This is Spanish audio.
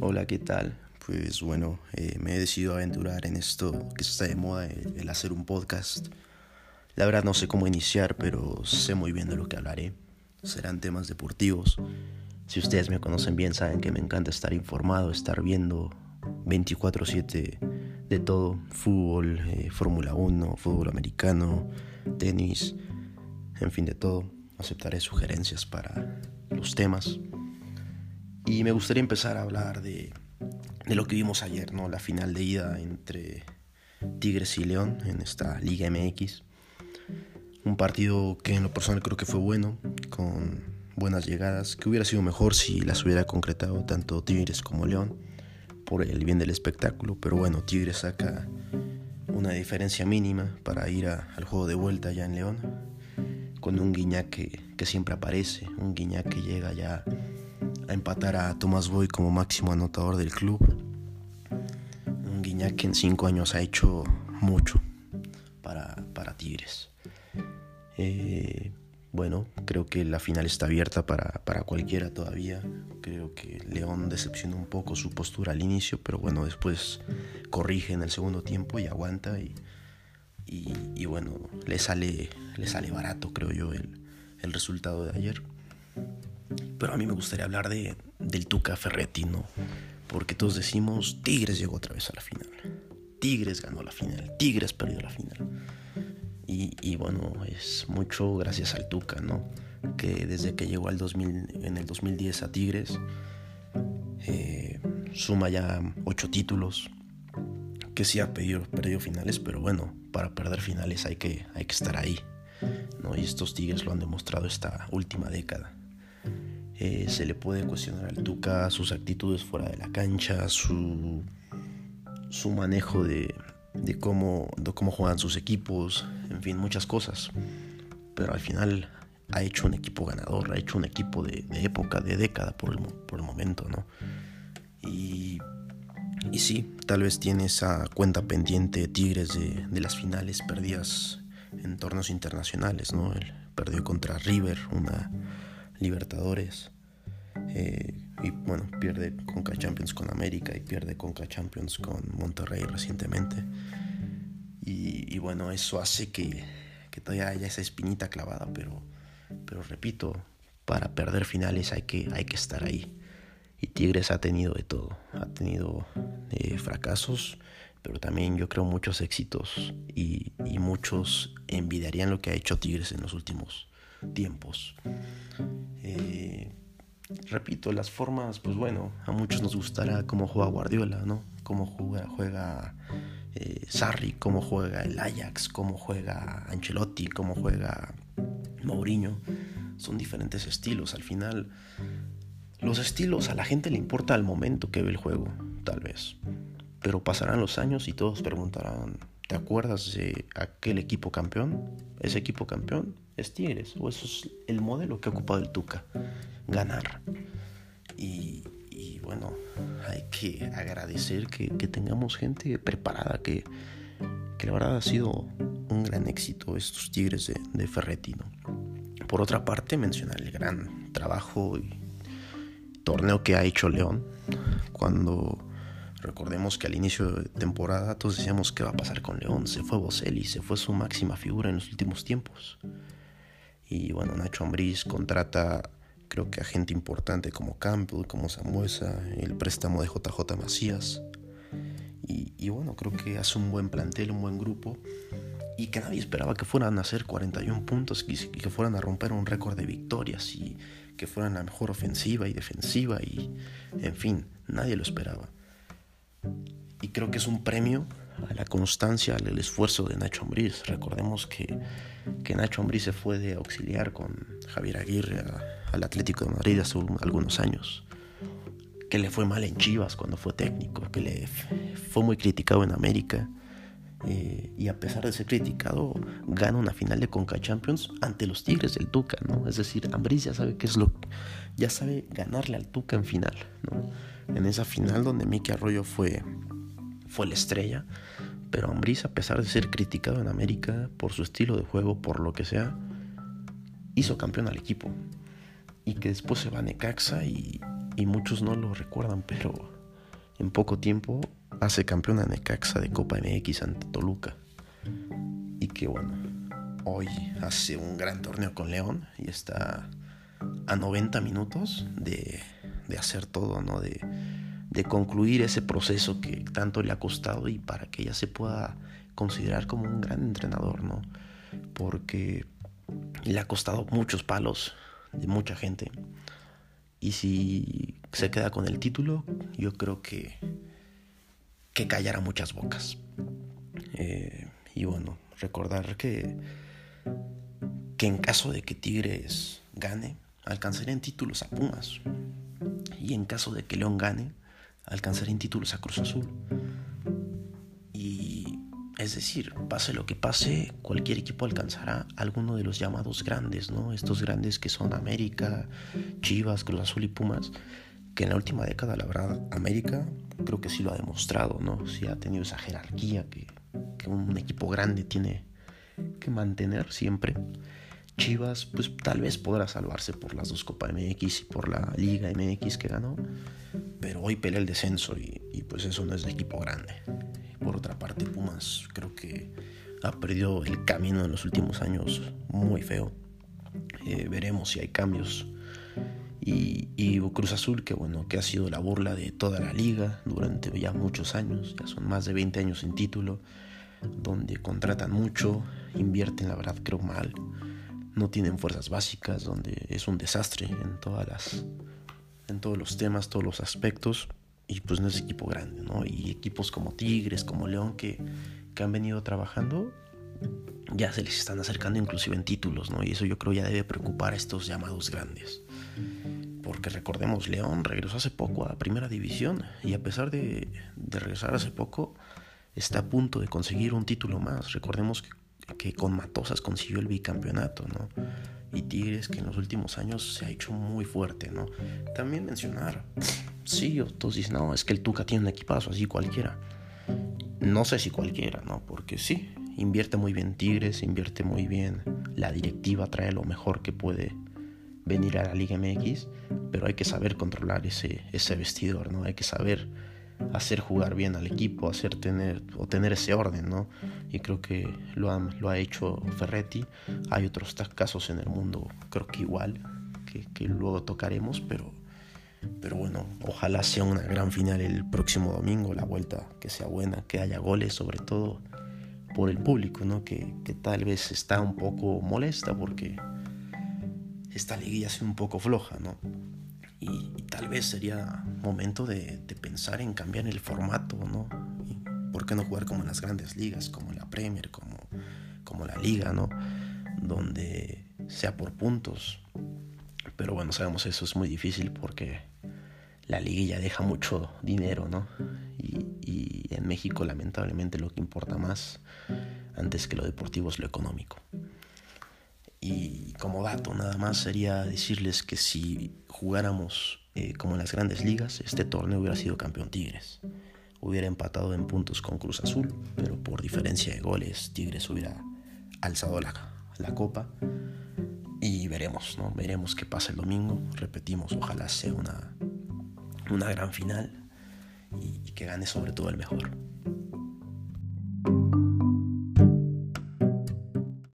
Hola, ¿qué tal? Pues bueno, eh, me he decidido aventurar en esto que está de moda, el, hacer un podcast. La verdad no sé cómo iniciar, pero sé muy bien de lo que hablaré. Serán temas deportivos. Si ustedes me conocen bien, saben que me encanta estar informado, estar viendo 24/7 de todo. Fútbol, eh, Fórmula 1, fútbol americano, tenis, en fin, de todo. Aceptaré sugerencias para los temas. Y me gustaría empezar a hablar de, lo que vimos ayer, ¿no? La final de ida entre Tigres y León en esta Liga MX. Un partido que en lo personal creo que fue bueno, con buenas llegadas, que hubiera sido mejor si las hubiera concretado tanto Tigres como León, por el bien del espectáculo, pero bueno, Tigres saca una diferencia mínima para ir al juego de vuelta ya en León, con un Guiñac que, que siempre aparece, un Guiñac que llega ya a empatar a Tomás Boy como máximo anotador del club. Un Guiñac que en cinco años ha hecho mucho para, para Tigres. Eh, bueno, creo que la final está abierta para, para, cualquiera todavía. Creo que León decepcionó un poco su postura al inicio, pero bueno, después corrige en el segundo tiempo y aguanta y, y, bueno, le sale, le sale barato, creo yo, el, el resultado de ayer. Pero a mí me gustaría hablar de, del Tuca Ferretti, ¿no? Porque todos decimos, Tigres llegó otra vez a la final. Tigres ganó la final. Tigres perdió la final. Y, bueno, es mucho gracias al Tuca, ¿no? Que desde que llegó al 2000, en el 2010 a Tigres, eh, suma ya ocho títulos. Que sí ha perdido, perdido finales, pero bueno, para perder finales hay que, hay que estar ahí. ¿no? Y estos Tigres lo han demostrado esta última década. Eh, se le puede cuestionar al Tuca sus actitudes fuera de la cancha, su, su manejo de, de, cómo, de cómo juegan sus equipos, en fin, muchas cosas. Pero al final ha hecho un equipo ganador, ha hecho un equipo de, época, de década por el, por el momento, ¿no? Y, y, sí, tal vez tiene esa cuenta pendiente Tigres de, las finales perdidas en torneos internacionales, ¿no? Él perdió contra River, una Libertadores. Eh, y bueno, pierde Conca Champions con América y pierde Conca Champions con Monterrey recientemente. Y, bueno, eso hace que, que, todavía haya esa espinita clavada, pero, pero repito, para perder finales hay que, hay que estar ahí. Y Tigres ha tenido de todo, ha tenido eh, fracasos, pero también yo creo muchos éxitos y, y muchos envidiarían lo que ha hecho Tigres en los últimos tiempos. Eh, repito, las formas, pues bueno, a muchos nos gustará cómo juega Guardiola, ¿no? Cómo juega, eh, Sarri, cómo juega el Ajax, cómo juega Ancelotti, cómo juega Mourinho. Son diferentes estilos. Al final, los estilos a la gente le importa al momento que ve el juego, tal vez. Pero pasarán los años y todos preguntarán, ¿te acuerdas de aquel equipo campeón? ¿Ese equipo campeón? Es Tigres, o eso es el modelo que ha ocupado el Tuca, ganar. Y, bueno, hay que agradecer que, tengamos gente preparada, que, que, la verdad ha sido un gran éxito estos Tigres de, de Ferretti. Por otra parte, mencionar el gran trabajo y torneo que ha hecho León, cuando recordemos que al inicio de temporada todos decíamos qué va a pasar con León, se fue Boselli, se fue su máxima figura en los últimos tiempos. Y bueno, Nacho Ambriz contrata creo que a gente importante como Campbell, como Samuesa, el préstamo de JJ Macías. Y, bueno, creo que hace un buen plantel, un buen grupo. Y que nadie esperaba que fueran a hacer 41 puntos y que fueran a romper un récord de victorias y que fueran la mejor ofensiva y defensiva y en fin, nadie lo esperaba. Y creo que es un premio a la constancia, al esfuerzo de Nacho Ambriz. Recordemos que, que Nacho Ambriz se fue de auxiliar con Javier Aguirre al Atlético de Madrid hace algunos años. Que le fue mal en Chivas cuando fue técnico, que le fue muy criticado en América. Eh, y a pesar de ser criticado, gana una final de Conca Champions ante los Tigres del Tuca, ¿no? Es decir, Ambriz ya sabe qué es lo ya sabe ganarle al Tuca en final, ¿no? En esa final donde Miki Arroyo fue fue la estrella, pero Ambriz, a pesar de ser criticado en América por su estilo de juego, por lo que sea, hizo campeón al equipo. Y que después se va a Necaxa y, muchos no lo recuerdan, pero en poco tiempo hace campeón a Necaxa de Copa MX ante Toluca. Y que bueno, hoy hace un gran torneo con León y está a 90 minutos de, de hacer todo, ¿no? De, de concluir ese proceso que tanto le ha costado y para que ella se pueda considerar como un gran entrenador, ¿no? Porque le ha costado muchos palos de mucha gente. Y si se queda con el título, yo creo que, que callará muchas bocas. Eh, y bueno, recordar que, que en caso de que Tigres gane, alcanzaría en títulos a Pumas. Y en caso de que León gane, alcanzar en títulos a Cruz Azul. Y es decir, pase lo que pase, cualquier equipo alcanzará alguno de los llamados grandes, ¿no? Estos grandes que son América, Chivas, Cruz Azul y Pumas, que en la última década, la verdad, América creo que sí lo ha demostrado, ¿no? Sí ha tenido esa jerarquía que, que un equipo grande tiene que mantener siempre. Chivas, pues tal vez podrá salvarse por las dos Copa MX y por la Liga MX que ganó, pero hoy pelea el descenso y, pues eso no es de equipo grande. Por otra parte, Pumas creo que ha perdido el camino en los últimos años muy feo. Eh, veremos si hay cambios. Y, y, Cruz Azul, que bueno, que ha sido la burla de toda la liga durante ya muchos años, ya son más de 20 años sin título, donde contratan mucho, invierten la verdad creo mal no tienen fuerzas básicas, donde es un desastre en todas las en todos los temas, todos los aspectos y pues no es equipo grande, ¿no? Y equipos como Tigres, como León que, que han venido trabajando ya se les están acercando inclusive en títulos, ¿no? Y eso yo creo ya debe preocupar a estos llamados grandes. Porque recordemos, León regresó hace poco a Primera División y a pesar de, de regresar hace poco, está a punto de conseguir un título más. Recordemos que que con Matosas consiguió el bicampeonato, ¿no? Y Tigres que en los últimos años se ha hecho muy fuerte, ¿no? También mencionar, sí, todos dicen, no, es que el Tuca tiene un equipazo, así cualquiera. No sé si cualquiera, ¿no? Porque sí, invierte muy bien Tigres, invierte muy bien, la directiva trae lo mejor que puede venir a la Liga MX, pero hay que saber controlar ese, ese vestidor, ¿no? Hay que saber hacer jugar bien al equipo, hacer tener o tener ese orden, ¿no? Y creo que lo ha, lo ha hecho Ferretti. Hay otros casos en el mundo, creo que igual, que, luego tocaremos, pero, pero bueno, ojalá sea una gran final el próximo domingo, la vuelta que sea buena, que haya goles, sobre todo por el público, ¿no? Que, que tal vez está un poco molesta porque esta liguilla ha un poco floja, ¿no? Y, tal vez sería momento de, pensar en cambiar el formato, ¿no? ¿Por qué no jugar como en las grandes ligas, como la Premier, como, como la Liga, ¿no? Donde sea por puntos. Pero bueno, sabemos eso es muy difícil porque la liguilla deja mucho dinero, ¿no? Y, y en México lamentablemente lo que importa más antes que lo deportivo es lo económico. Y como dato nada más sería decirles que si jugáramos eh, como en las grandes ligas, este torneo hubiera sido campeón Tigres. Hubiera empatado en puntos con Cruz Azul, pero por diferencia de goles Tigres hubiera alzado la, la copa. Y veremos, ¿no? Veremos qué pasa el domingo. Repetimos, ojalá sea una, una gran final y que gane sobre todo el mejor.